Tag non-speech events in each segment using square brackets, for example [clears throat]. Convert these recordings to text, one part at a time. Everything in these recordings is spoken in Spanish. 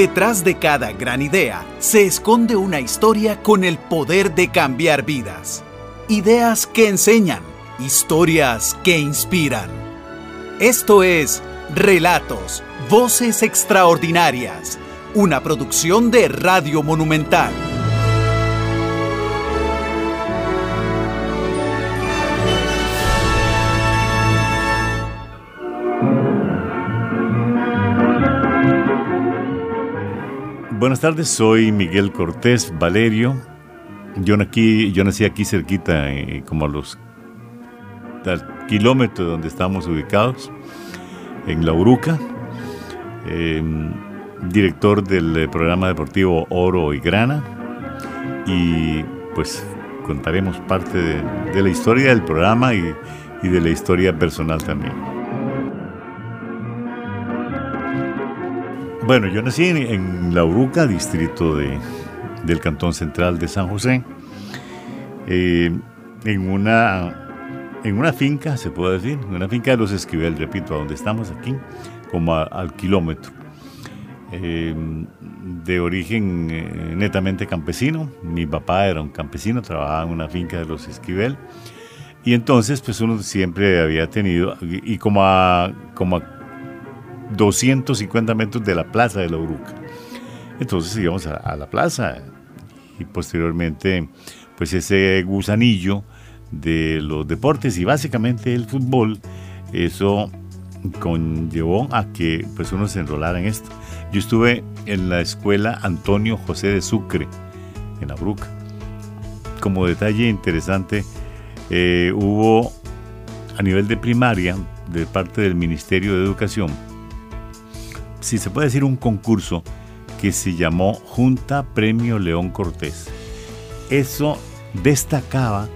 Detrás de cada gran idea se esconde una historia con el poder de cambiar vidas. Ideas que enseñan, historias que inspiran. Esto es Relatos, Voces Extraordinarias, una producción de Radio Monumental. Buenas tardes, soy Miguel Cortés Valerio. Yo nací, yo nací aquí cerquita, eh, como a los kilómetros donde estamos ubicados, en La Uruca. Em, director del eh, programa deportivo Oro y Grana. Y pues contaremos parte de, la historia del programa y, y de la historia personal también. Bueno, yo nací en, La Uruca, distrito de, del Cantón Central de San José, eh, en, una, en una finca, se puede decir, en una finca de los Esquivel, repito, a donde estamos aquí, como al kilómetro. Eh, de origen eh, netamente campesino, mi papá era un campesino, trabajaba en una finca de los Esquivel, y entonces pues uno siempre había tenido, y como a, como a 250 metros de la plaza de la Uruca. Entonces íbamos a, la plaza y posteriormente pues ese gusanillo de los deportes y básicamente el fútbol, eso conllevó a que pues uno se enrolara en esto. Yo estuve en la escuela Antonio José de Sucre, en la Bruca. Como detalle interesante, eh, hubo a nivel de primaria, de parte del Ministerio de Educación, si se puede decir, un concurso que se llamó Junta Premio León Cortés. Eso destacaba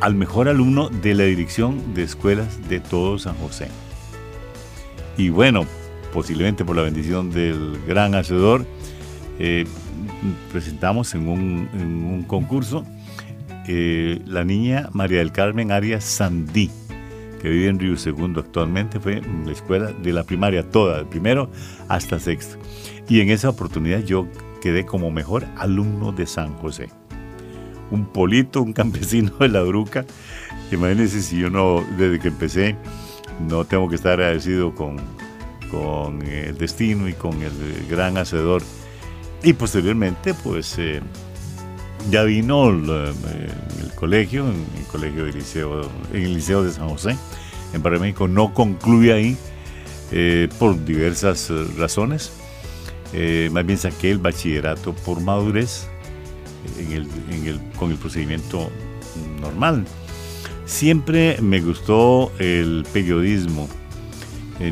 al mejor alumno de la dirección de escuelas de todo San José. Y bueno, posiblemente por la bendición del gran hacedor, eh, presentamos en un, concurso eh, la niña María del Carmen Arias Sandí que vive en Río Segundo actualmente, fue en la escuela de la primaria toda, primero hasta sexto. Y en esa oportunidad yo quedé como mejor alumno de San José. Un polito, un campesino de la Bruca. Imagínense si yo no, desde que empecé, no tengo que estar agradecido con, con el destino y con el gran hacedor. Y posteriormente, pues eh, ya vino el, eh, el, colegio, en el colegio del liceo, en el liceo de San José, en Barrio México, no concluye ahí eh, por diversas eh, razones. más bien saqué el bachillerato por madurez con el procedimiento normal. Siempre me gustó el periodismo.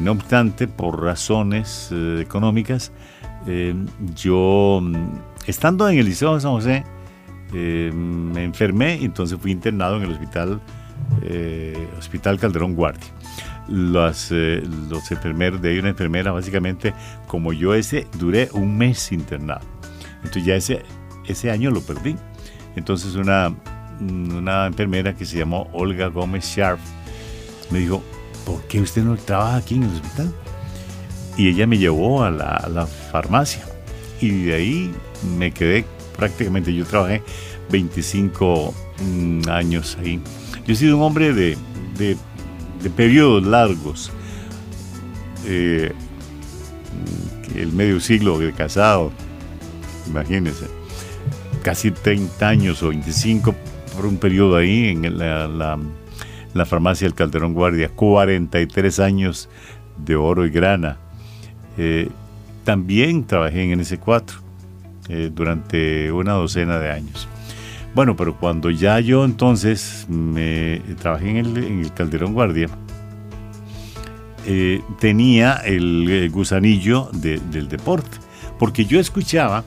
no obstante, por razones económicas, yo, mm, estando en el Liceo de San José, eh, me enfermé y entonces fui internado en el hospital, eh, hospital Calderón Guardia. Los, eh, los enfermeros, de ahí una enfermera, básicamente, como yo ese, duré un mes internado. Entonces ya ese, ese año lo perdí. Entonces una, una enfermera que se llamó Olga Gómez Sharp me dijo, ¿por qué usted no trabaja aquí en el hospital? Y ella me llevó a la, a la farmacia y de ahí me quedé prácticamente yo trabajé 25 mm, años ahí. Yo he sido un hombre de, de, periodos largos. Eh, el medio siglo de casado, imagínense, casi 30 años o 25 por un periodo ahí en la, la, farmacia del Calderón Guardia, 43 años de oro y grana. Eh, también trabajé en NS4 eh, durante una docena de años. Bueno, pero cuando ya yo entonces me trabajé en el, Calderón Guardia, eh, tenía el, gusanillo del deporte, porque yo escuchaba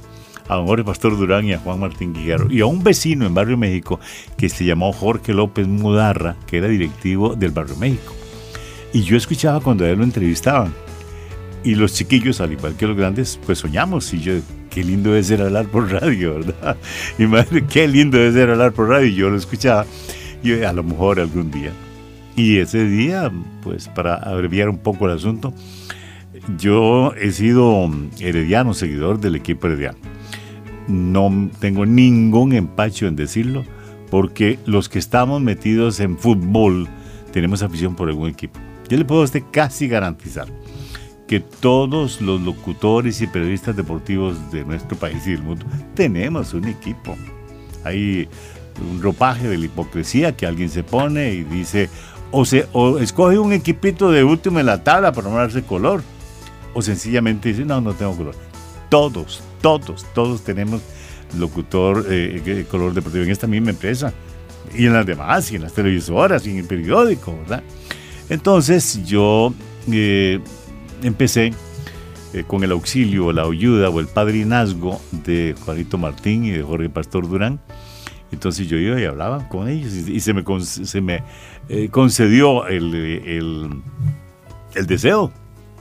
a don Jorge Pastor Durán y a Juan Martín Guiguero y a un vecino en Barrio México que se llamó Jorge López Mudarra, que era directivo del Barrio México. Y yo escuchaba cuando a él lo entrevistaban. Y los chiquillos, al igual que los grandes, pues soñamos. Y yo, qué lindo es ser hablar por radio, ¿verdad? [laughs] Madre, qué lindo es ser hablar por radio. Yo lo escuchaba, y a lo mejor algún día. Y ese día, pues para abreviar un poco el asunto, yo he sido herediano, seguidor del equipo herediano. No tengo ningún empacho en decirlo, porque los que estamos metidos en fútbol tenemos afición por algún equipo. Yo le puedo a usted casi garantizar que todos los locutores y periodistas deportivos de nuestro país y del mundo tenemos un equipo. Hay un ropaje de la hipocresía que alguien se pone y dice, o, se, o escoge un equipito de último en la tabla para no darse color, o sencillamente dice, no, no tengo color. Todos, todos, todos tenemos locutor eh, color deportivo en esta misma empresa, y en las demás, y en las televisoras, y en el periódico, ¿verdad? Entonces yo eh, empecé eh, con el auxilio, la ayuda o el padrinazgo de Juanito Martín y de Jorge Pastor Durán. Entonces yo iba y hablaba con ellos y, se me, se me eh, concedió el, el, el, deseo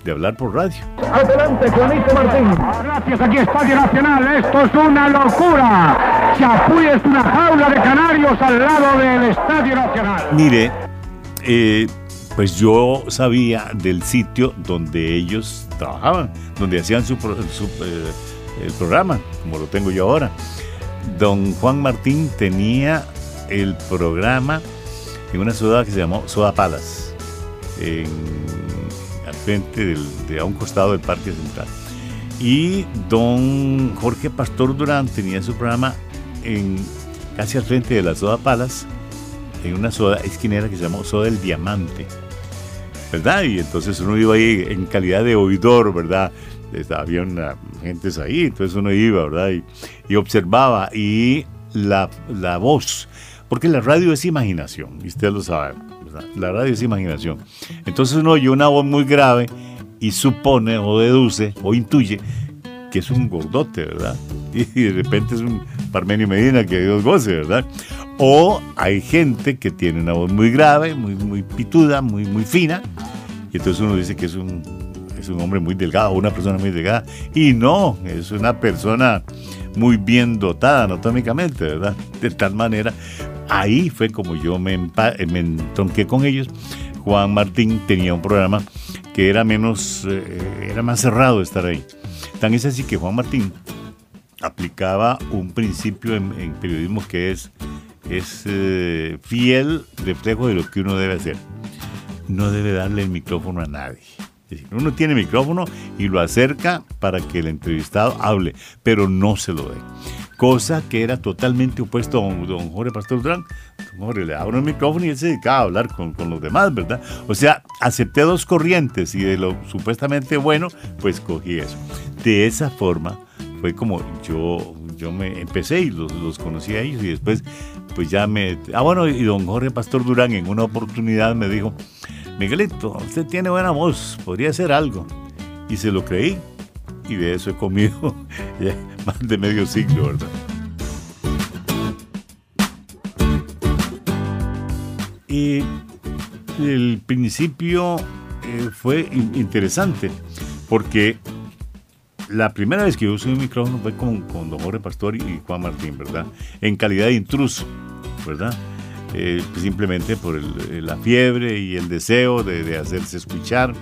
de hablar por radio. Adelante, Juanito Martín. Gracias, aquí Estadio Nacional. Esto es una locura. Chapuy es una jaula de canarios al lado del Estadio Nacional. Mire, eh, pues yo sabía del sitio donde ellos trabajaban, donde hacían su, eh, el programa, como lo tengo yo ahora. Don Juan Martín tenía el programa en una ciudad que se llamó Soda Palas, al frente de a un costado del Parque Central. Y don Jorge Pastor Durán tenía su programa en, casi al frente de la Soda Palas, en una soda esquinera que se llamó Soda del Diamante. ¿Verdad? Y entonces uno iba ahí en calidad de oidor, ¿verdad? Había una, gentes ahí, entonces uno iba, ¿verdad? Y, observaba. Y la, la, voz, porque la radio es imaginación, y usted lo sabe, ¿verdad? La radio es imaginación. Entonces uno oye una voz muy grave y supone o deduce o intuye que es un gordote, ¿verdad? [laughs] Y de repente es un Parmenio Medina que Dios goce, ¿verdad? O hay gente que tiene una voz muy grave, muy, muy pituda, muy, muy fina, y entonces uno dice que es un, es un hombre muy delgado, una persona muy delgada, y no, es una persona muy bien dotada anatómicamente, ¿verdad? De tal manera, ahí fue como yo me, me entronqué con ellos. Juan Martín tenía un programa que era menos, eh, era más cerrado estar ahí. Tan es así que Juan Martín aplicaba un principio en periodismo que es es eh, fiel reflejo de lo que uno debe hacer. No debe darle el micrófono a nadie. uno tiene micrófono y lo acerca para que el entrevistado hable, pero no se lo dé. Cosa que era totalmente opuesto a don, Jorge Pastor Durán. Don Jorge le daba el micrófono y él se dedicaba a hablar con, con, los demás, ¿verdad? O sea, acepté dos corrientes y de lo supuestamente bueno, pues cogí eso. De esa forma fue como yo, yo me empecé y los, los conocí a ellos y después pues ya me... Ah, bueno, y don Jorge Pastor Durán en una oportunidad me dijo, Miguelito, usted tiene buena voz, podría hacer algo. Y se lo creí y de eso he comido [laughs] más de medio siglo, ¿verdad? Y el principio eh, fue interesante porque la primera vez que yo usé un micrófono fue con, con don Jorge Pastor y Juan Martín, ¿verdad? En calidad de intruso, ¿verdad? Eh, simplemente por eh, la fiebre y el deseo de, hacerse escuchar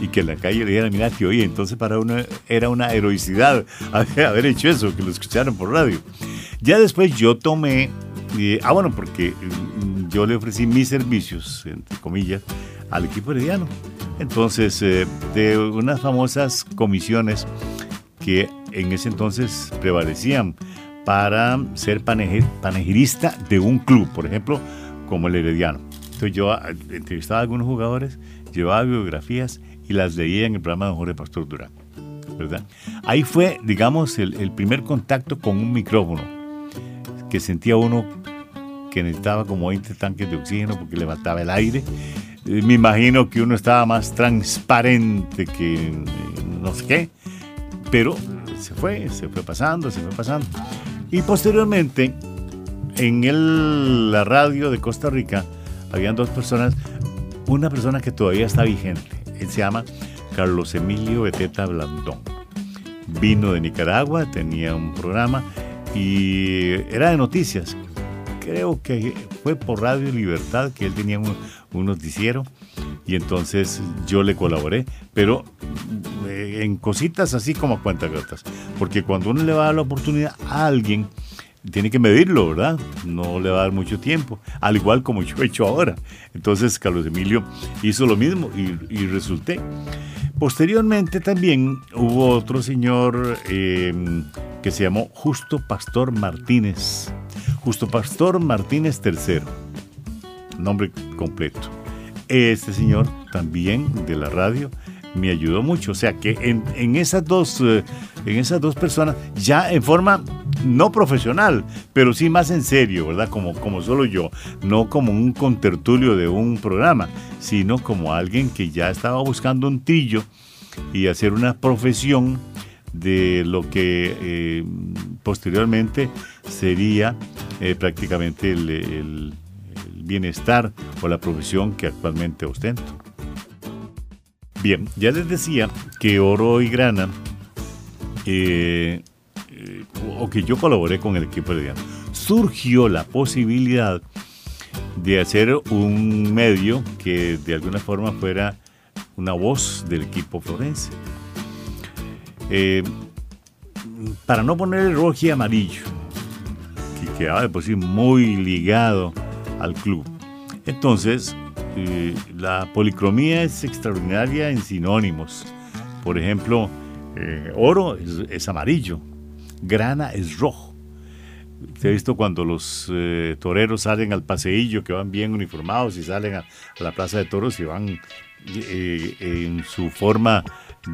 y que en la calle le dijeran, mira, que oye, entonces para uno era una heroicidad [laughs] haber hecho eso, que lo escucharan por radio. Ya después yo tomé, ah, bueno, porque mm, yo le ofrecí mis servicios, entre comillas, al equipo herediano. Entonces, eh, de unas famosas comisiones que en ese entonces prevalecían para ser panegirista de un club, por ejemplo, como el Herediano. Entonces yo ah, entrevistaba a algunos jugadores, llevaba biografías y las leía en el programa de Jorge Pastor Durán. ¿verdad? Ahí fue, digamos, el, primer contacto con un micrófono, que sentía uno que necesitaba como 20 tanques de oxígeno porque levantaba el aire. Eh, me imagino que uno estaba más transparente que eh, no sé qué pero se fue, se fue pasando, se fue pasando. Y posteriormente, en el, la radio de Costa Rica, habían dos personas, una persona que todavía está vigente, él se llama Carlos Emilio Beteta Blandón. Vino de Nicaragua, tenía un programa y era de noticias. Creo que fue por Radio Libertad que él tenía un, un noticiero y entonces yo le colaboré, pero en cositas así como cuentagotas. Porque cuando uno le va a dar la oportunidad a alguien, tiene que medirlo, ¿verdad? No le va a dar mucho tiempo, al igual como yo he hecho ahora. Entonces Carlos Emilio hizo lo mismo y, resulté. Posteriormente también hubo otro señor em, que se llamó Justo Pastor Martínez. Justo Pastor Martínez III, nombre completo. Este señor también de la radio me ayudó mucho. O sea que en, esas, dos, eh, en esas dos personas, ya en forma no profesional, pero sí más en serio, ¿verdad? Como, como solo yo, no como un contertulio de un programa, sino como alguien que ya estaba buscando un trillo y hacer una profesión de lo que eh, posteriormente sería eh, prácticamente el bienestar o la profesión que actualmente ostento. Bien, ya les decía que Oro y Grana, eh, eh, o que yo colaboré con el equipo de Diana, surgió la posibilidad de hacer un medio que de alguna forma fuera una voz del equipo florense. Eh, para no poner el rojo y amarillo, que quedaba de por sí muy ligado al club. Entonces, eh, la policromía es extraordinaria en sinónimos. Por ejemplo, eh, oro es, amarillo, grana es rojo. Se ha visto cuando los eh, toreros salen al paseillo, que van bien uniformados y salen a, la plaza de toros y van en su forma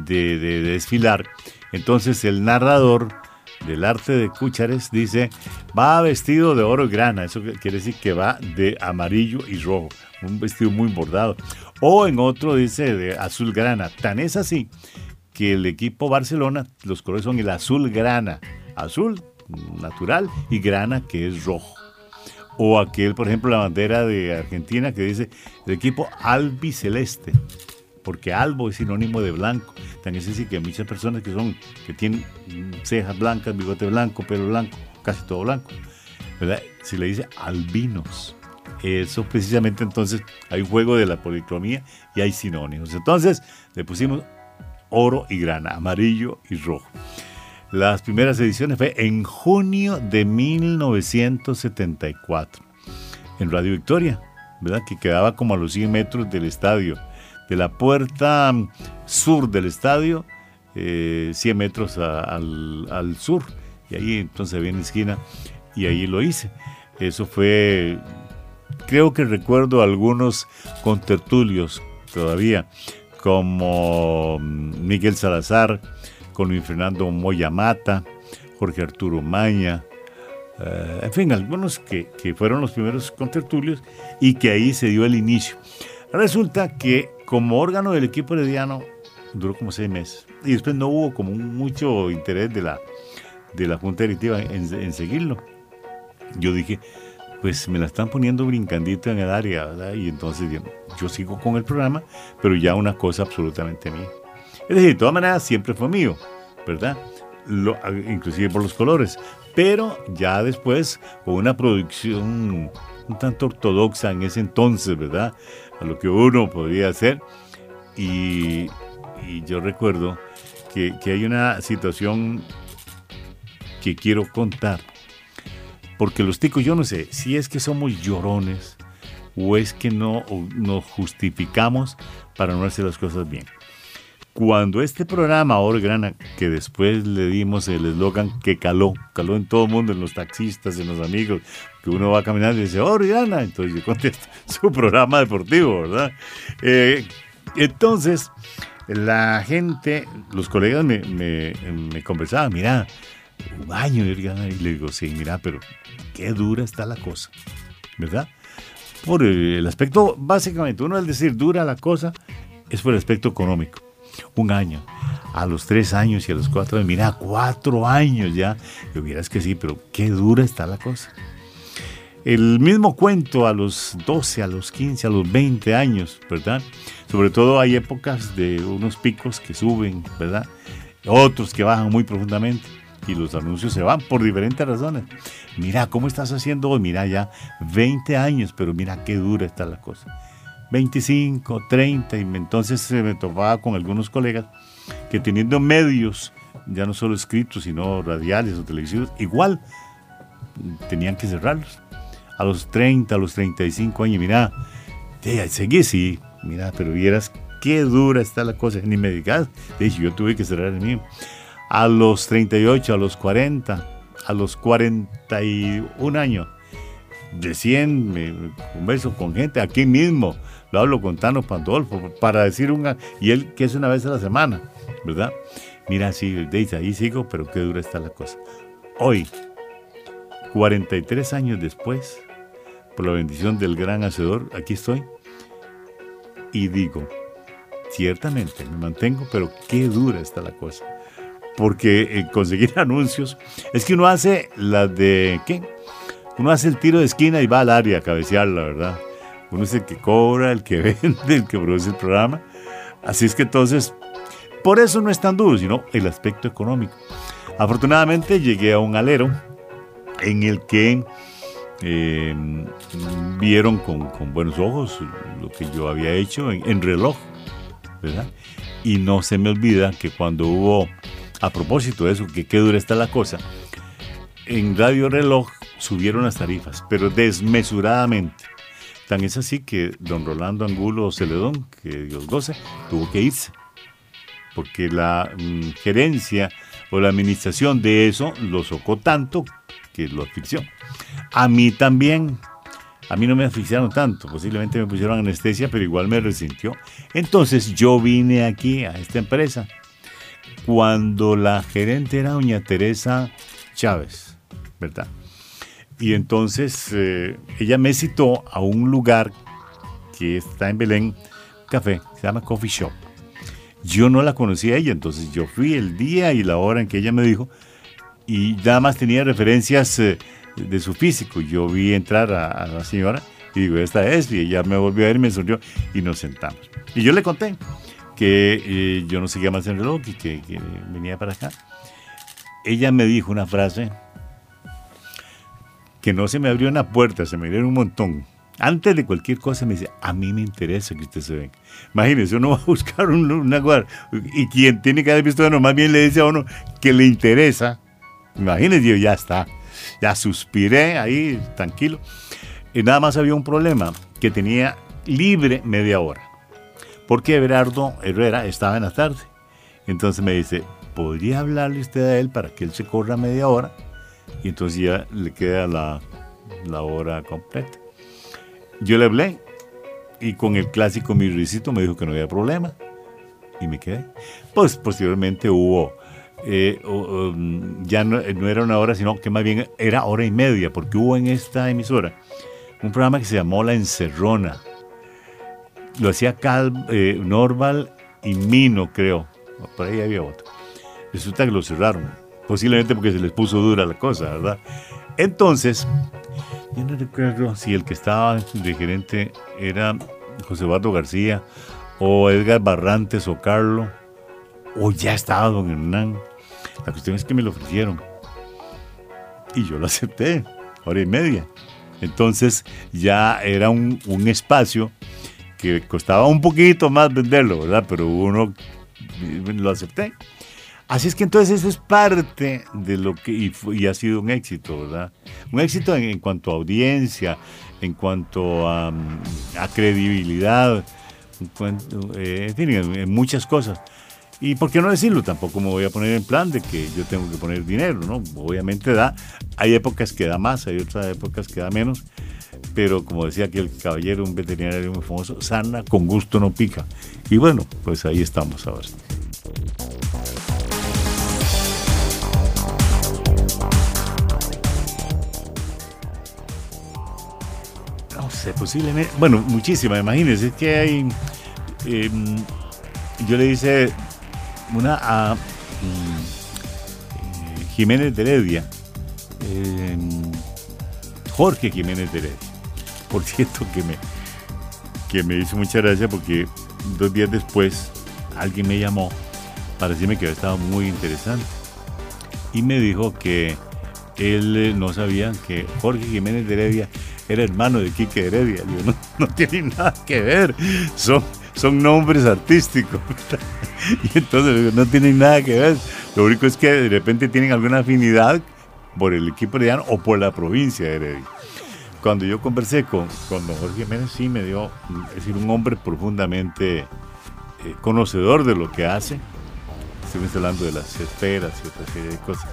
de, de desfilar. Entonces el narrador del arte de Cúchares dice, va vestido de oro y grana, eso quiere decir que va de amarillo y rojo, un vestido muy bordado. O en otro dice de azul grana, tan es así que el equipo Barcelona, los colores son el azul grana, azul natural y grana que es rojo. O aquel, por ejemplo, la bandera de Argentina que dice el equipo albiceleste porque albo es sinónimo de blanco. Tan es así que muchas personas que son, que tienen cejas blancas, bigote blanco, pelo blanco, casi todo blanco, ¿verdad? Se le dice albinos. Eso precisamente entonces hay juego de la policromía y hay sinónimos. Entonces le pusimos oro y grana, amarillo y rojo. Las primeras ediciones fue en junio de 1974 en Radio Victoria, ¿verdad? Que quedaba como a los 100 metros del estadio de la puerta sur del estadio, 100 eh, metros al, sur. Y ahí entonces había una esquina y ahí lo hice. Eso fue, creo que recuerdo algunos contertulios todavía, como mm, Miguel Salazar, con Luis Fernando Moyamata, Jorge Arturo Maña, eh, en fin, algunos que, que, fueron los primeros contertulios y que ahí se dio el inicio. Resulta que como órgano del equipo herediano duró como seis meses. Y después no hubo como mucho interés de la, de la Junta Directiva en, seguirlo. Yo dije, pues me la están poniendo brincandito en el área, ¿verdad? Y entonces yo, sigo con el programa, pero ya una cosa absolutamente mía. Es decir, de todas maneras siempre fue mío, ¿verdad? Lo, inclusive por los colores. Pero ya después, con una producción un tanto ortodoxa en ese entonces, ¿verdad? a lo que uno podría hacer. Y, yo recuerdo que, hay una situación que quiero contar. Porque los ticos, yo no sé si es que somos llorones o es que no nos justificamos para no hacer las cosas bien. Cuando este programa Grana, que después le dimos el eslogan que caló, caló en todo el mundo, en los taxistas, en los amigos, que uno va caminando y dice, Grana, entonces yo contesto, [laughs] su programa deportivo, ¿verdad? Eh, entonces, la gente, los colegas me, me, conversaban, mira, un año, y le digo, sí, mira, pero qué dura está la cosa, ¿verdad? Por el aspecto, básicamente, uno al decir dura la cosa, es por el aspecto económico un año, a los tres años y a los cuatro, mira, cuatro años ya. Y hubieras que sí, pero qué dura está la cosa. El mismo cuento a los 12, a los 15, a los 20 años, ¿verdad? Sobre todo hay épocas de unos picos que suben, ¿verdad? Otros que bajan muy profundamente y los anuncios se van por diferentes razones. Mira, ¿cómo estás haciendo hoy? Mira, ya 20 años, pero mira qué dura está la cosa. 25, 30, y entonces se me topaba con algunos colegas que teniendo medios, ya no solo escritos, sino radiales o televisivos, igual tenían que cerrarlos. A los 30, a los 35 años, mira, seguí, sí, mira, pero vieras qué dura está la cosa, ni me digas, yo tuve que cerrar el mío. A los 38, a los 40, a los 41 años, recién me converso con gente aquí mismo, lo hablo con Tano Pandolfo, para decir una, y él que es una vez a la semana, ¿verdad? Mira, sí, dice, ahí sigo, pero qué dura está la cosa. Hoy, 43 años después, por la bendición del gran hacedor, aquí estoy, y digo, ciertamente me mantengo, pero qué dura está la cosa. Porque eh, conseguir [laughs] anuncios, es que uno hace la de, ¿qué? Uno hace el tiro de esquina y va al área a cabecearla, ¿verdad? Uno es el que cobra, el que [laughs] vende, el que produce el programa. Así es que entonces, por eso no es tan duro, sino el aspecto económico. Afortunadamente llegué a un alero en el que eh, vieron con, buenos ojos lo que yo había hecho en, reloj, ¿verdad? Y no se me olvida que cuando hubo, a propósito de eso, qué dura está la cosa, en Radio Reloj subieron las tarifas, pero desmesuradamente. Tan es así que don Rolando Angulo Celedón, que Dios goce, tuvo que irse, porque la mm, gerencia o la administración de eso lo socó tanto que lo asfixió. A mí también, a mí no me asfixiaron tanto, posiblemente me pusieron anestesia, pero igual me resintió. Entonces yo vine aquí a esta empresa cuando la gerente era doña Teresa Chávez, ¿verdad? Y entonces eh, ella me citó a un lugar que está en Belén, café, se llama Coffee Shop. Yo no la conocía a ella, entonces yo fui el día y la hora en que ella me dijo, y nada más tenía referencias eh, de su físico. Yo vi entrar a, la señora y digo, esta es, y ella me volvió a ver y me sonrió y nos sentamos. Y yo le conté que eh, yo no seguía más el reloj y que venía para acá. Ella me dijo una frase que no se me abrió una puerta, se me abrieron un montón. Antes de cualquier cosa me dice, a mí me interesa que usted se venga. Imagínese, uno [laughs] va a buscar un, una y quien tiene que haber visto uno, más bien le dice a uno que le interesa. Imagínese, yo ya está. Ya suspiré ahí, tranquilo. Y nada más había un problema, que tenía libre media hora. Porque Everardo Herrera estaba en la tarde. Entonces me dice, ¿podría hablarle usted a él para que él se corra media hora? y entonces ya le queda la, la hora completa. Yo le hablé y con el clásico mi risito me dijo que no había problema y me quedé. Pues posteriormente hubo, eh, um, ya no, era una hora, sino que más bien era hora y media, porque hubo en esta emisora un programa que se llamó La Encerrona. Lo hacía Cal, eh, Norval y Mino, creo. Por ahí había otro. Resulta que lo cerraron posiblemente porque se les puso dura la cosa, ¿verdad? Entonces, yo no recuerdo si el que estaba de gerente era José Bato García o Edgar Barrantes o Carlo, o ya estaba don Hernán. La cuestión es que me lo ofrecieron y yo lo acepté, hora y media. Entonces ya era un espacio que costaba un poquito más venderlo, ¿verdad? Pero uno lo acepté. Así es que entonces eso es parte de lo que, y, ha sido un éxito, ¿verdad? Un éxito en, cuanto a audiencia, en cuanto a, credibilidad, eh, en fin, en, muchas cosas. Y por qué no decirlo, tampoco me voy a poner en plan de que yo tengo que poner dinero, ¿no? Obviamente da, hay épocas que da más, hay otras épocas que da menos, pero como decía aquí el caballero, un veterinario muy famoso, sana, con gusto no pica. Y bueno, pues ahí estamos ahora. posiblemente, bueno, muchísimas, imagínense, que hay, em, yo le hice una a mm, eh, Jiménez de Heredia, em, Jorge Jiménez de Heredia, por cierto que me, que me hizo mucha gracia porque dos días después alguien me llamó para decirme que había estado muy interesante y me dijo que él eh, no sabía que Jorge Jiménez de Heredia era hermano de Quique Heredia. no, [laughs] no tiene nada que ver, son, son nombres artísticos. [laughs] y entonces no tienen nada que ver. Lo único es que de repente tienen alguna afinidad por el equipo herediano o por la provincia de Heredia. Cuando yo conversé con, con Jorge Jiménez, sí me dio, decir, un hombre profundamente eh, conocedor de lo que hace. Estuvimos hablando de las esferas y otra serie de cosas.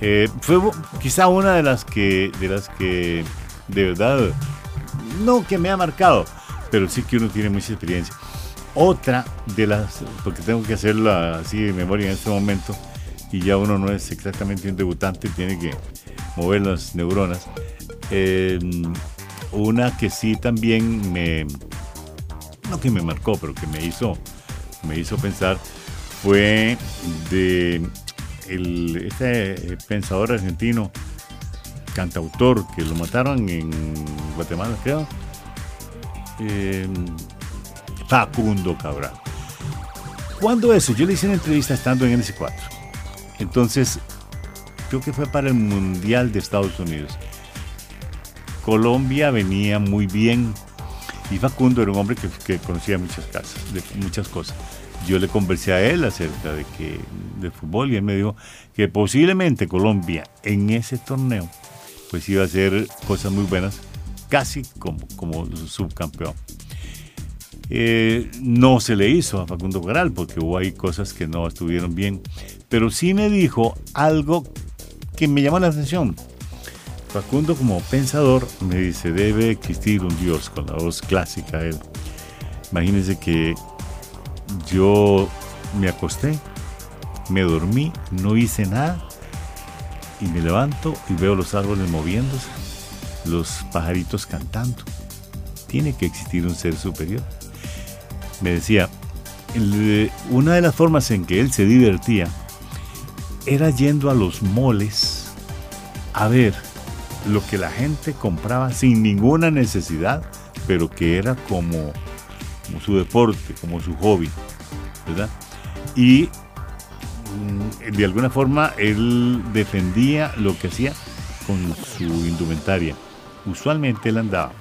Eh, fue quizá una de las que, de las que de verdad, no que me ha marcado, pero sí que uno tiene mucha experiencia. Otra de las, porque tengo que hacerla así de memoria en este momento, y ya uno no es exactamente un debutante, tiene que mover las neuronas. Eh, una que sí también me, no que me marcó, pero que me hizo, me hizo pensar, fue de el, este pensador argentino, cantautor, que lo mataron en Guatemala, creo, eh, Facundo Cabral. ¿Cuándo eso? Yo le hice una entrevista estando en NS4. Entonces, creo que fue para el Mundial de Estados Unidos. Colombia venía muy bien y Facundo era un hombre que, conocía muchas, casas, muchas cosas. Yo le conversé a él acerca de del fútbol y él me dijo que posiblemente Colombia en ese torneo pues iba a hacer cosas muy buenas, casi como, subcampeón. Eh, no se le hizo a Facundo Cabral porque hubo ahí cosas que no estuvieron bien, pero sí me dijo algo que me llamó la atención. Facundo como pensador me dice, debe existir un Dios con la voz clásica. Él. Imagínense que yo me acosté, me dormí, no hice nada y me levanto y veo los árboles moviéndose, los pajaritos cantando. Tiene que existir un ser superior. Me decía, una de las formas en que él se divertía era yendo a los moles a ver lo que la gente compraba sin ninguna necesidad, pero que era como, su deporte, como su hobby, ¿verdad? Y mm, de alguna forma él defendía lo que hacía con su indumentaria. Usualmente él andaba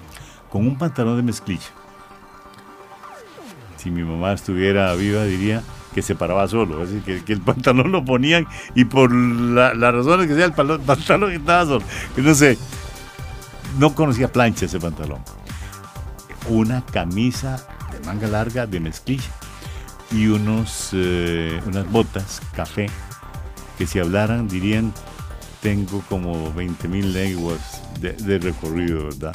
con un pantalón de mezclilla. Si mi mamá estuviera viva diría que se paraba solo, decir, que, el pantalón lo ponían y por las la razones que sea el pantalón estaba solo. No sé, no conocía plancha ese pantalón. Una camisa de manga larga de mezclilla y unos, eh, unas botas café que si hablaran dirían tengo como 20 mil lenguas de, de, recorrido, ¿verdad?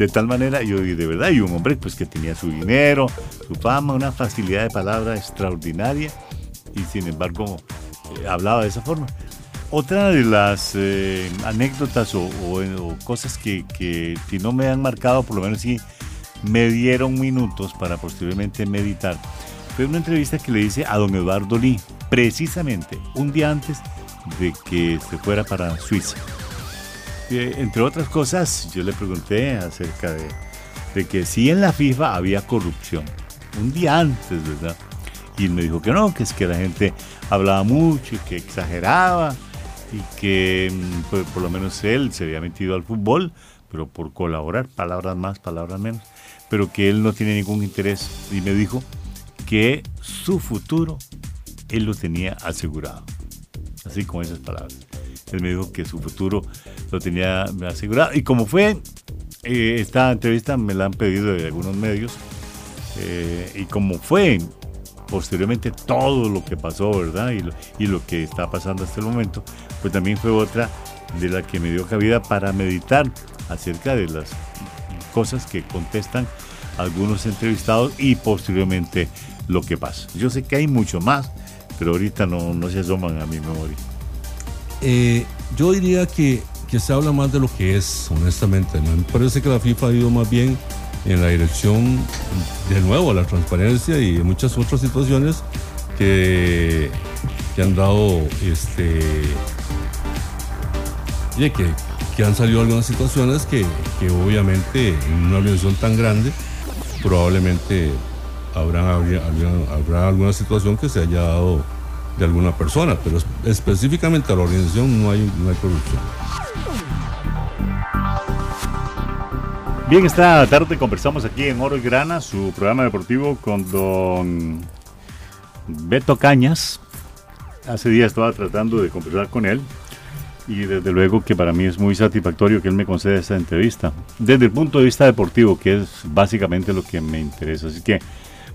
De tal manera, yo de verdad, y un hombre pues que tenía su dinero, su fama, una facilidad de palabra extraordinaria y sin embargo eh, hablaba de esa forma. Otra de las eh, anécdotas o, cosas que, que, si no me han marcado, por lo menos sí me dieron minutos para posteriormente meditar, fue una entrevista que le hice a don Eduardo Lee, precisamente un día antes de que se fuera para Suiza entre otras cosas, yo le pregunté acerca de, que si en la FIFA había corrupción, un día antes, ¿verdad? Y él me dijo que no, que es que la gente hablaba mucho y que exageraba y que mm, pues, por lo menos él se había metido al fútbol, pero por colaborar, palabras más, palabras menos, pero que él no tiene ningún interés. Y me dijo que su futuro él lo tenía asegurado. Así como esas palabras. Él me dijo que su futuro lo tenía asegurado. Y como fue, eh, esta entrevista me la han pedido de algunos medios. Eh, y como fue posteriormente todo lo que pasó, ¿verdad? Y lo, que está pasando hasta el momento, pues también fue otra de la que me dio cabida para meditar acerca de las cosas que contestan algunos entrevistados y posteriormente lo que pasa. Yo sé que hay mucho más, pero ahorita no se asoman a mi memoria. Eh, yo diría que, que, se habla más de lo que es, honestamente. Me parece que la FIFA ha ido más bien en la dirección, de nuevo, a la transparencia y muchas otras situaciones que, que han dado, este, que, que han salido algunas situaciones que, que obviamente en una organización tan grande probablemente habrá, habrá alguna situación que se haya dado de alguna persona, pero específicamente a la organización no hay, no hay corrupción. Bien, esta tarde conversamos aquí en Oro y Grana, su programa deportivo con don Beto Cañas. Hace días estaba tratando de conversar con él y desde luego que para mí es muy satisfactorio que él me conceda esta entrevista, desde el punto de vista deportivo, que es básicamente lo que me interesa. Así que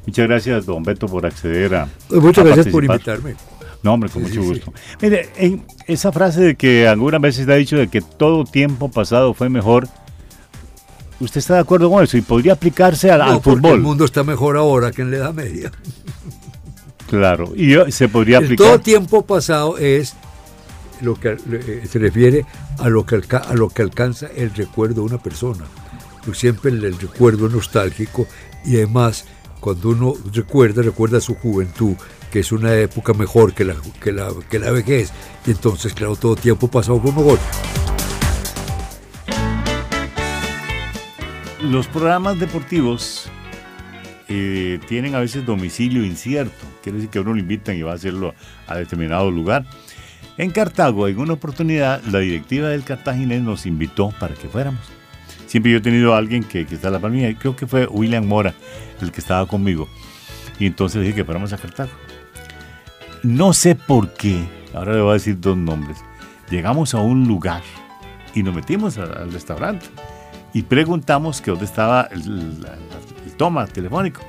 muchas gracias, don Beto, por acceder a... Muchas gracias por invitarme. No, hombre, con mucho gusto. Mire, en esa frase de que algunas veces ha dicho de que todo tiempo pasado fue mejor, ¿usted está de acuerdo con eso? Y podría aplicarse al, no, fútbol. El mundo está mejor ahora que en la Edad Media. Claro, y se podría aplicar. todo tiempo pasado es lo que eh, se refiere a lo que, a lo que alcanza el recuerdo de una persona. Pues siempre el, recuerdo nostálgico y además cuando uno recuerda, recuerda su juventud, que es una época mejor que la, que la, que vejez. Y entonces, claro, todo tiempo pasado fue mejor. Los programas deportivos eh, tienen a veces domicilio incierto. Quiere decir que uno lo invitan y va a hacerlo a determinado lugar. En Cartago, en una oportunidad, la directiva del Cartaginés nos invitó para que fuéramos. Siempre yo he tenido a alguien que, que está a la palmilla, creo que fue William Mora el que estaba conmigo. Y entonces dije que fuéramos a Cartago. No sé por qué, ahora le voy a decir dos nombres. Llegamos a un lugar y nos metimos al, restaurante y preguntamos que dónde estaba el, toma telefónico.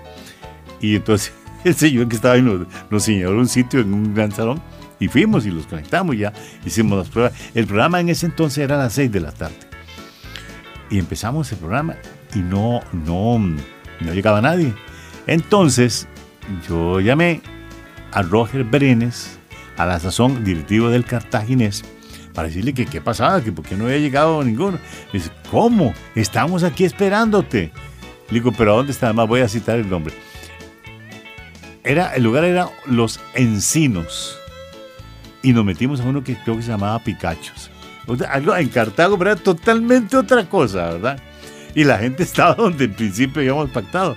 Y entonces [laughs] el señor que estaba ahí nos, nos señaló un sitio en un gran salón y fuimos y los conectamos ya, hicimos las pruebas. El programa en ese entonces era a las 6 de la tarde. Y empezamos el programa y no, no, no llegaba nadie. Entonces yo llamé a Roger Berenes, a la sazón directivo del Cartaginés, para decirle que qué pasaba, que por qué no había llegado ninguno. Dice, ¿cómo? Estamos aquí esperándote. Le digo, pero ¿a dónde está? Además voy a citar el nombre. Era, el lugar era Los Encinos. Y nos metimos a uno que creo que se llamaba Picachos. Algo en Cartago, pero era totalmente otra cosa, ¿verdad? Y la gente [laughs] estaba donde en principio habíamos pactado.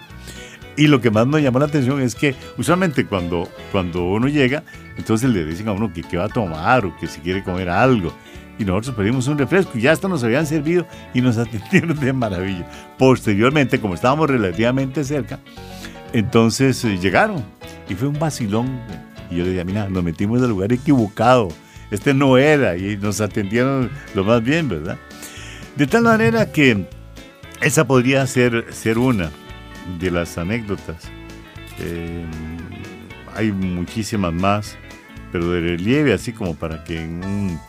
Y lo que más nos llamó la atención es que usualmente cuando, cuando uno llega, entonces le dicen a uno que qué va a tomar o que si quiere comer algo. Y nosotros pedimos un refresco y ya hasta nos habían servido y nos [laughs] atendieron de maravilla. Posteriormente, como estábamos relativamente cerca, entonces eh, llegaron y fue un vacilón. Y yo le dije, mira, nos metimos en el lugar equivocado. Este no era y nos atendieron lo más bien, ¿verdad? De tal manera que esa podría ser, ser una de las anécdotas. Eh, hay muchísimas más, pero de relieve, así como para que en un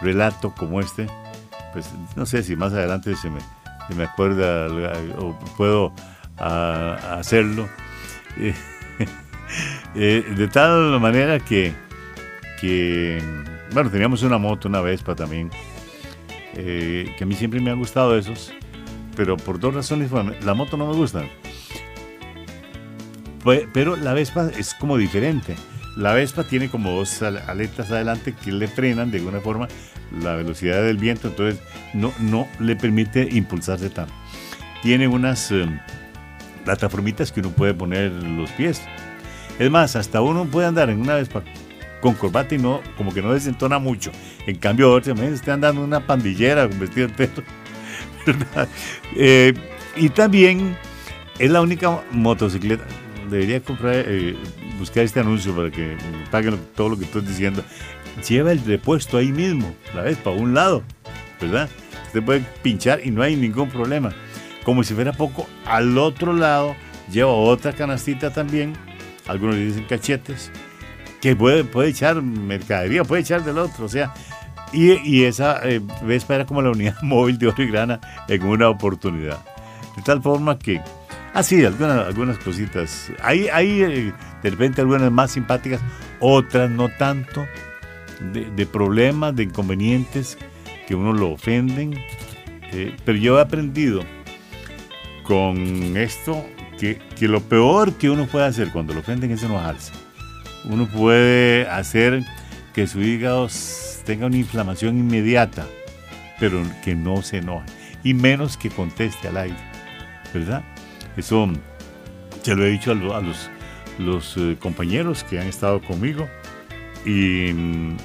relato como este, pues no sé si más adelante se me, me acuerda o puedo hacerlo. [laughs] Eh, de tal manera que, que, bueno, teníamos una moto, una Vespa también, eh, que a mí siempre me han gustado esos, pero por dos razones, la moto no me gusta pero la Vespa es como diferente. La Vespa tiene como dos aletas adelante que le frenan de alguna forma la velocidad del viento, entonces no, no le permite impulsarse tanto. Tiene unas eh, plataformitas que uno puede poner los pies. Es más, hasta uno puede andar en una Vespa con corbata y no, como que no desentona mucho. En cambio, ahora se está andando una pandillera con vestido pelo. [laughs] Eh, y también es la única motocicleta debería comprar, eh, buscar este anuncio para que paguen todo lo que estoy diciendo. Lleva el repuesto ahí mismo, la vez, para un lado, ¿verdad? Usted puede pinchar y no hay ningún problema. Como si fuera poco, al otro lado lleva otra canastita también, algunos le dicen cachetes, que puede, puede echar mercadería, puede echar del otro, o sea, y, y esa eh, Vespa era como la unidad [laughs] móvil de oro y grana en una oportunidad. De tal forma que Ah, algunas, algunas cositas. Hay, hay eh, de repente algunas más simpáticas, otras no tanto, de, problemas, de inconvenientes que uno lo ofenden. Eh, pero yo he aprendido con esto que, que, lo peor que uno puede hacer cuando lo ofenden es enojarse. Uno puede hacer que su hígado tenga una inflamación inmediata, pero que no se enoje. Y menos que conteste al aire, ¿verdad? Eso se lo he dicho a, los, eh, compañeros que han estado conmigo y mm,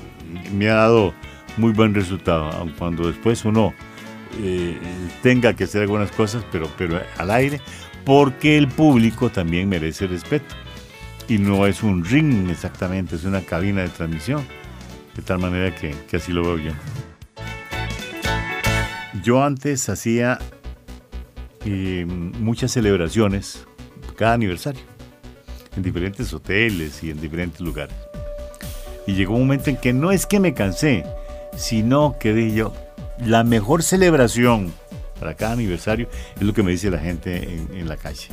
me ha dado muy buen resultado, aun cuando después uno eh, tenga que hacer algunas cosas, pero, pero al aire, porque el público también merece respeto. Y no es un ring exactamente, es una cabina de transmisión. De tal manera que, que así lo veo yo. Yo antes hacía eh, muchas celebraciones cada aniversario en diferentes hoteles y en diferentes lugares. Y llegó un momento en que no es que me cansé, sino que dije yo, la mejor celebración para cada aniversario es lo que me dice la gente en, la calle.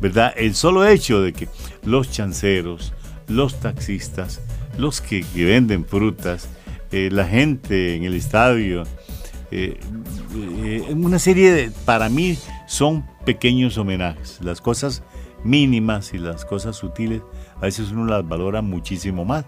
¿Verdad? El solo hecho de que los chanceros, los taxistas, los que, venden frutas, eh, la gente en el estadio, eh, eh, una serie de, para mí son pequeños homenajes. Las cosas mínimas y las cosas sutiles a veces uno las valora muchísimo más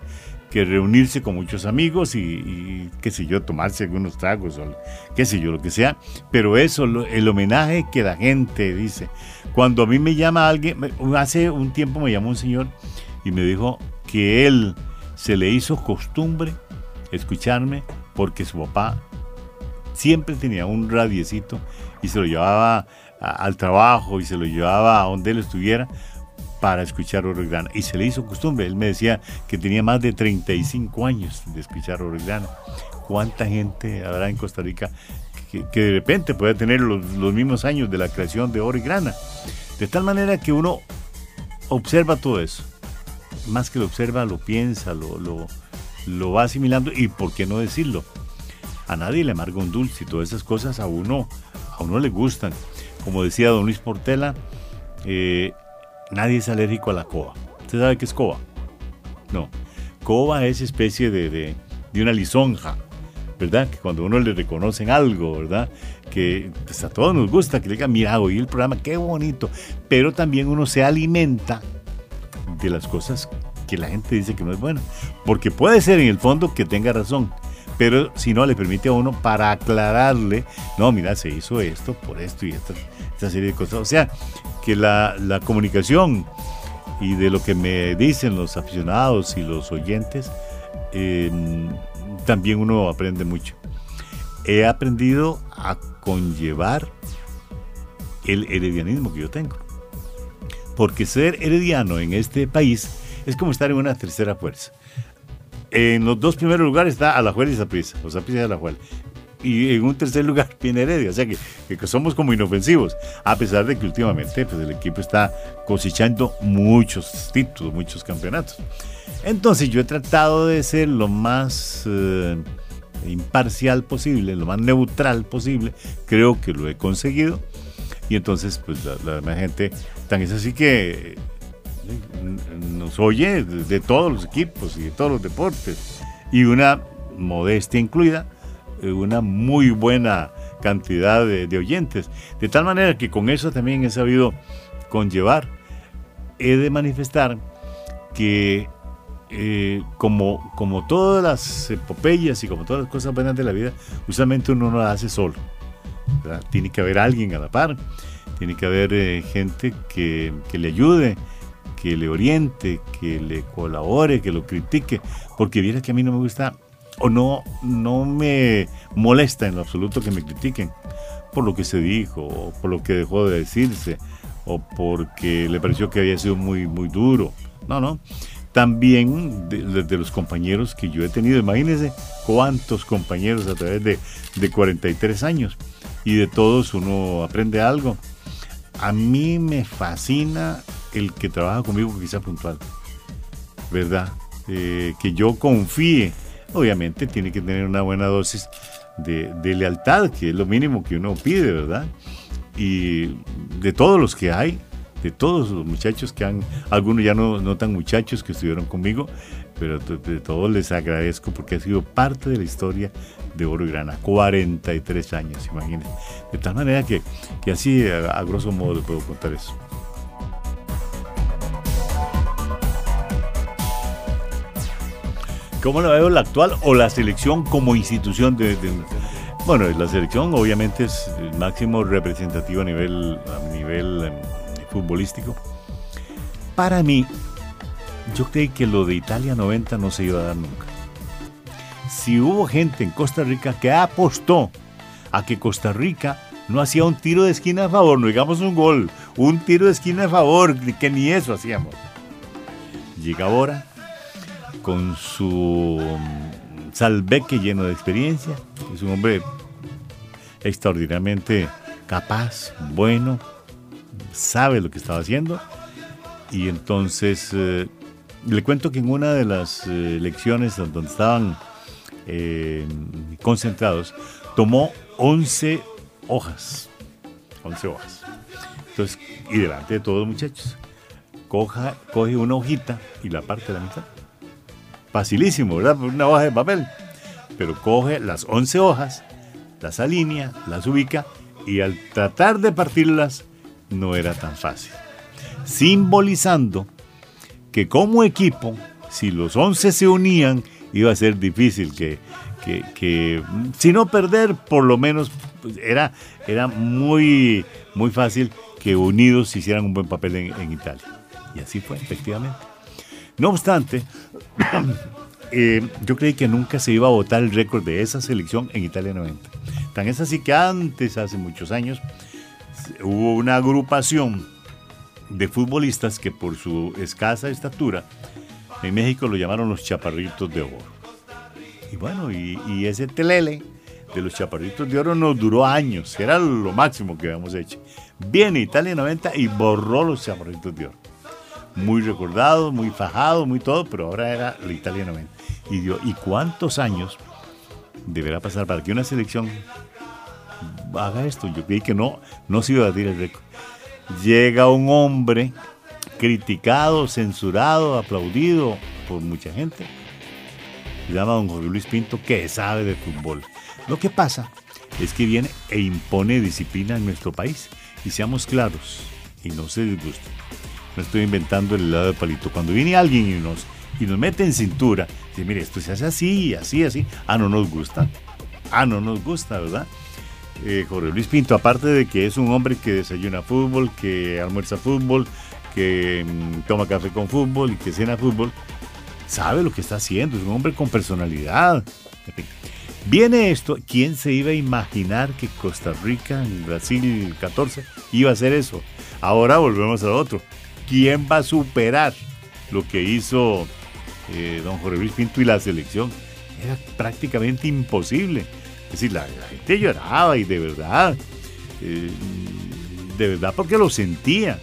que reunirse con muchos amigos y, qué sé yo, tomarse algunos tragos o qué sé yo, lo que sea. Pero eso, el homenaje que la gente dice. Cuando a mí me llama alguien, hace un tiempo me llamó un señor y me dijo que él se le hizo costumbre escucharme porque su papá siempre tenía un radiecito y se lo llevaba al trabajo y se lo llevaba a donde él estuviera para escuchar Grana. Y se le hizo costumbre. Él me decía que tenía más de 35 años de escuchar Grana. ¿Cuánta gente habrá en Costa Rica que, de repente puede tener los, mismos años de la creación de Oro y Grana? De tal manera que uno observa todo eso. Más que lo observa, lo piensa, lo, lo, lo va asimilando y por qué no decirlo. A nadie le amarga un dulce y todas esas cosas a uno, a uno le gustan. Como decía don Luis Portela, eh, nadie es alérgico a la coba. ¿Usted sabe qué es coba? No. Coba es especie de, de, una lisonja, ¿verdad? Que cuando uno le reconocen algo, ¿verdad? Que pues, a todos nos gusta que le digan, mira, oí el programa, qué bonito. Pero también uno se alimenta de las cosas que la gente dice que no es bueno. Porque puede ser en el fondo que tenga razón, pero si no le permite a uno para aclararle, no, mira, se hizo esto por esto y esta, serie de cosas. O sea, que la, comunicación y de lo que me dicen los aficionados y los oyentes, em, también uno aprende mucho. He aprendido a conllevar el heredianismo que yo tengo. Porque ser herediano en este país es como estar en una tercera fuerza. En los dos primeros lugares está Alajuela y Zaprisa, o Zaprisa y Alajuela y en un tercer lugar [laughs] viene Heredia. O sea que, que, somos como inofensivos, a pesar de que últimamente pues, el equipo está cosechando muchos títulos, muchos campeonatos. Entonces yo he tratado de ser lo más eh, imparcial posible, lo más neutral posible. Creo que lo he conseguido. Y entonces pues la, gente tan es así que nos oye de todos los equipos y de todos los deportes. Y una modestia incluida eh, una muy buena cantidad de, oyentes. De tal manera que con eso también he sabido conllevar, he de manifestar que eh, como, como todas las epopeyas y como todas las cosas buenas de la vida, usualmente uno no las hace solo. Tiene que haber alguien a la par, tiene que haber eh, gente que, que le ayude, que le oriente, que le colabore, que lo critique, porque viera que a mí no me gusta o no, no me molesta en lo absoluto que me critiquen por lo que se dijo, o por lo que dejó de decirse, o porque le pareció que había sido muy, muy duro. No, no. También de, los compañeros que yo he tenido, imagínense cuántos compañeros a través de, de 43 años, y de todos uno aprende algo. A mí me fascina el que trabaja conmigo que sea puntual, ¿verdad? Eh, que yo confíe obviamente tiene que tener una buena dosis de, lealtad, que es lo mínimo que uno pide, ¿verdad? Y de todos los que hay, de todos los muchachos que han, algunos ya no, no tan muchachos que estuvieron conmigo, pero de, todos les agradezco porque ha sido parte de la historia de Oro y Grana, 43 años, imagínense. De tal manera que, que así, a, a grosso modo, le puedo contar eso. ¿Cómo la veo la actual o la selección como institución de, bueno, la selección obviamente es el máximo representativo a nivel, a nivel em, futbolístico. Para mí, yo creí que lo de Italia 90 no se iba a dar nunca. Si hubo gente en Costa Rica que apostó a que Costa Rica no hacía un tiro de esquina a favor, no digamos un gol, un tiro de esquina a favor, que ni eso hacíamos. llega ahora con su mm, salveque lleno de experiencia. Es un hombre extraordinariamente capaz, bueno, sabe lo que estaba haciendo. Y entonces eh, le cuento que en una de las eh, lecciones donde estaban eh, concentrados, tomó 11 hojas. 11 hojas. Entonces, y delante de todos los muchachos, coja, coge una hojita y la parte de la mitad. Facilísimo, ¿verdad? Una hoja de papel. Pero coge las 11 hojas, las alinea, las ubica y al tratar de partirlas no era tan fácil. Simbolizando que como equipo, si los 11 se unían, iba a ser difícil que, que, si no perder, por lo menos pues, era, era muy, muy fácil que unidos hicieran un buen papel en, Italia. Y así fue, efectivamente. No obstante, [clears throat] eh, yo creí que nunca se iba a votar el récord de esa selección en Italia 90. Tan es así que antes, hace muchos años, hubo una agrupación de futbolistas que por su escasa estatura, en México lo llamaron los chaparritos de oro. Y bueno, y, ese telele de los chaparritos de oro nos duró años, era lo máximo que habíamos hecho. Viene Italia 90 y borró los chaparritos de oro. Muy recordado, muy fajado, muy todo, pero ahora era la Italia 90. Y, dio, ¿y cuántos años deberá pasar para que una selección haga esto. Yo creí que no, no se iba a decir el récord. Llega un hombre criticado, censurado, aplaudido por mucha gente. Se llama don Jorge Luis Pinto, que sabe de fútbol. Lo que pasa es que viene e impone disciplina en nuestro país. Y seamos claros, y no se disgusten. No estoy inventando el helado de palito. Cuando viene alguien y nos, y nos mete en cintura, dice, mire, esto se hace así, así, así. Ah, no nos gusta. Ah, no nos gusta, ¿verdad? eh, Jorge Luis Pinto, aparte de que es un hombre que desayuna fútbol, que almuerza fútbol, que mm, toma café con fútbol y que cena fútbol, sabe lo que está haciendo, es un hombre con personalidad. Viene esto, ¿quién se iba a imaginar que Costa Rica, Brasil 14, iba a hacer eso? Ahora volvemos a otro. ¿Quién va a superar lo que hizo eh, don Jorge Luis Pinto y la selección? Era prácticamente imposible. Es decir, la, gente lloraba y de verdad, eh, de verdad porque lo sentía.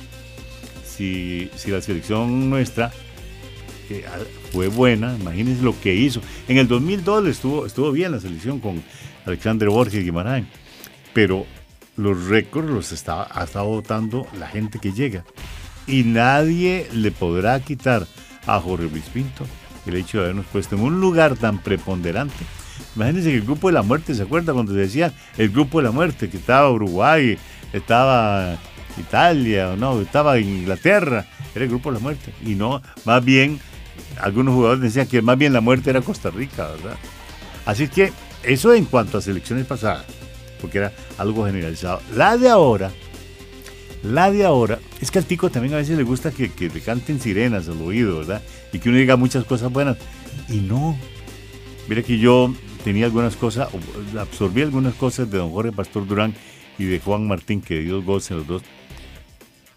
Si, la selección nuestra fue buena, imagínense lo que hizo. En el 2002 estuvo, estuvo bien la selección con Alexander Borges Guimaraes, pero los récords los está, ha estado votando la gente que llega. Y nadie le podrá quitar a Jorge Luis Pinto el hecho de habernos puesto en un lugar tan preponderante Imagínense que el grupo de la muerte, ¿se acuerda cuando se decía el grupo de la muerte? Que estaba Uruguay, estaba Italia, no, estaba Inglaterra, era el grupo de la muerte. Y no, más bien, algunos jugadores decían que más bien la muerte era Costa Rica, ¿verdad? Así que eso en cuanto a selecciones pasadas, porque era algo generalizado. La de ahora, la de ahora, es que al tico también a veces le gusta que, que le canten sirenas al oído, ¿verdad? Y que uno diga muchas cosas buenas. Y no, Mire que yo tenía algunas cosas, absorbí algunas cosas de don Jorge Pastor Durán y de Juan Martín, que Dios goce los dos.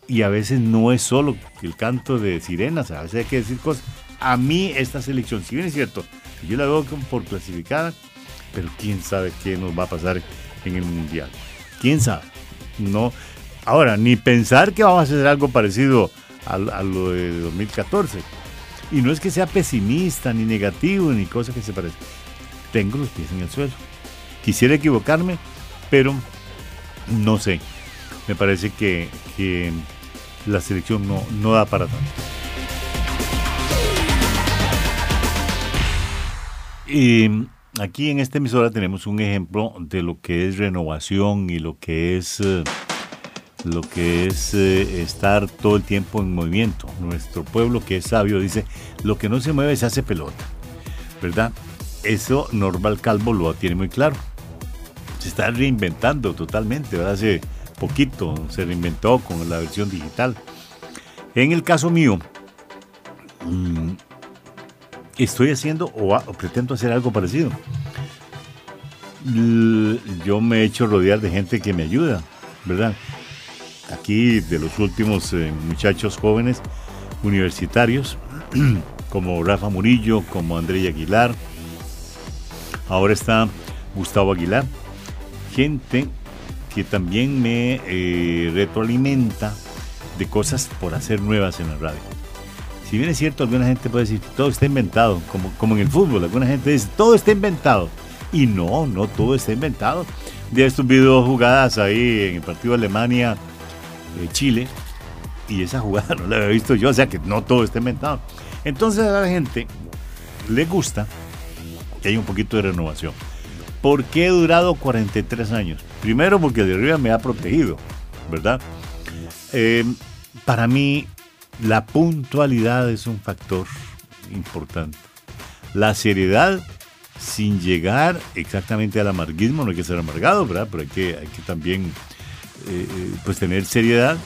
Y a veces no es solo el canto de sirenas, a veces hay que decir cosas. A mí esta selección, si bien es cierto, yo la veo por clasificada, pero quién sabe qué nos va a pasar en el Mundial. ¿Quién sabe? No. Ahora, ni pensar que vamos a hacer algo parecido a, lo de 2014 y no es que sea pesimista, ni negativo, ni cosa que se parezca. Tengo los pies en el suelo. Quisiera equivocarme, pero no sé. Me parece que, la selección no, no da para tanto. Y aquí en esta emisora tenemos un ejemplo de lo que es renovación y lo que es eh, lo que es eh, estar todo el tiempo en movimiento. Nuestro pueblo que es sabio dice, lo que no se mueve se hace pelota, ¿verdad? Eso Norval Calvo lo tiene muy claro. Se está reinventando totalmente, ¿verdad? Hace poquito se reinventó con la versión digital. En el caso mío, mm, estoy haciendo o, o pretendo hacer algo parecido. Yo me he hecho rodear de gente que me ayuda, ¿verdad? Aquí de los últimos eh, muchachos jóvenes universitarios [clears throat] como Rafa Murillo, como André Aguilar. Ahora está Gustavo Aguilar. Gente que también me eh, retroalimenta de cosas por hacer nuevas en la radio. Si bien es cierto, alguna gente puede decir todo está inventado, como, como en el fútbol, alguna gente dice todo está inventado. Y no, no todo está inventado. De estos videos jugadas ahí en el partido Alemania-Chile, eh, y esa jugada [laughs] no la había visto yo, o sea que no todo está inventado. Entonces a la gente le gusta que haya un poquito de renovación. ¿Por qué he durado 43 años? Primero porque de arriba me ha protegido, ¿verdad? Eh, para mí la puntualidad es un factor importante. La seriedad sin llegar exactamente al amarguismo, no hay que ser amargado, ¿verdad? Pero hay que, hay que también eh, eh, pues tener seriedad.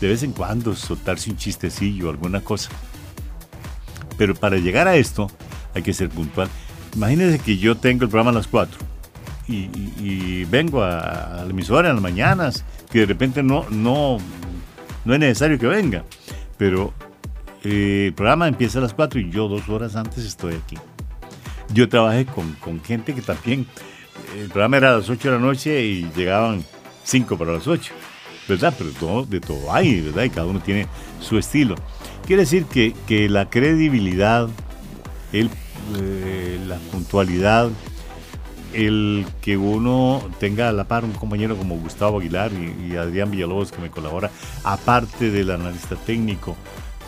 De vez en cuando soltarse un chistecillo, alguna cosa. Pero para llegar a esto hay que ser puntual. Imagínense que yo tengo el programa a las 4 y, vengo a, la emisora en las mañanas, que de repente no, no, no es necesario que venga. Pero eh, el programa empieza a las 4 y yo dos horas antes estoy aquí. Yo trabajé con, con gente que también, el programa era a las 8 de la noche y llegaban 5 para las 8, ¿verdad? Pero de todo hay, ¿verdad? Y cada uno tiene su estilo. Quiere decir que, que la credibilidad, el, eh, la puntualidad, el que uno tenga a la par un compañero como Gustavo Aguilar y, Adrián Villalobos que me colabora, aparte del analista técnico,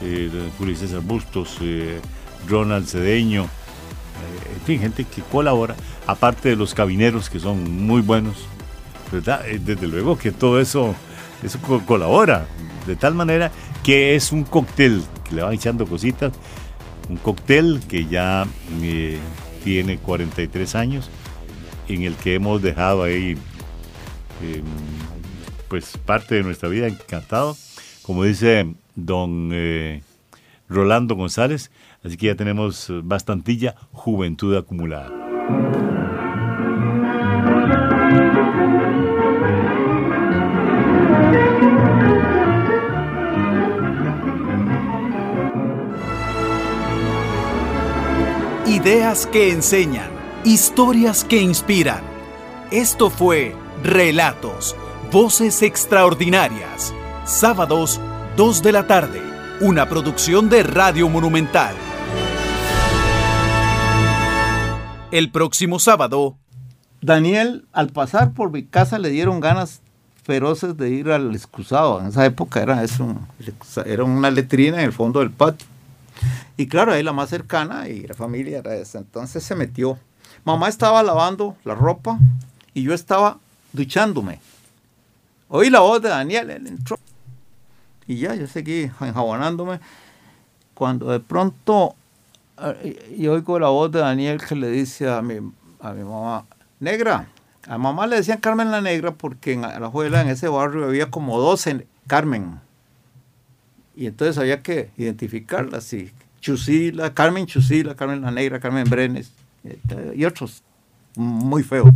eh, Julio César Bustos, eh, Ronald Cedeño, eh, en fin, gente que colabora, aparte de los cabineros que son muy buenos, Eh, desde luego que todo eso, colabora, de tal manera que es un cóctel que le va echando cositas, un cóctel que ya eh, tiene 43 años, en el que hemos dejado ahí em, pues parte de nuestra vida encantado, como dice don Rolando González, Así que ya tenemos eh, bastantilla juventud acumulada. Ideas que enseñan, historias que inspiran. Esto fue Relatos, Voces Extraordinarias. Sábados, 2 de la tarde. Una producción de Radio Monumental. el próximo sábado. Daniel, al pasar por mi casa le dieron ganas feroces de ir al excusado. En esa época era, eso, era una letrina en el fondo del patio. Y claro, ahí la más cercana y la familia era esa. Entonces se metió. Mamá estaba lavando la ropa y yo estaba duchándome. Oí la voz de Daniel, él entró. Y ya, yo seguí enjabonándome. Cuando de pronto y oigo la voz de Daniel que le dice a mi, a mi mamá, negra. A mamá le decían Carmen la Negra porque en la juela, en ese barrio, había como 12 Carmen. Y entonces había que identificarlas. Y Chusila, Carmen Chusila, Carmen la Negra, Carmen Brenes y otros muy feos.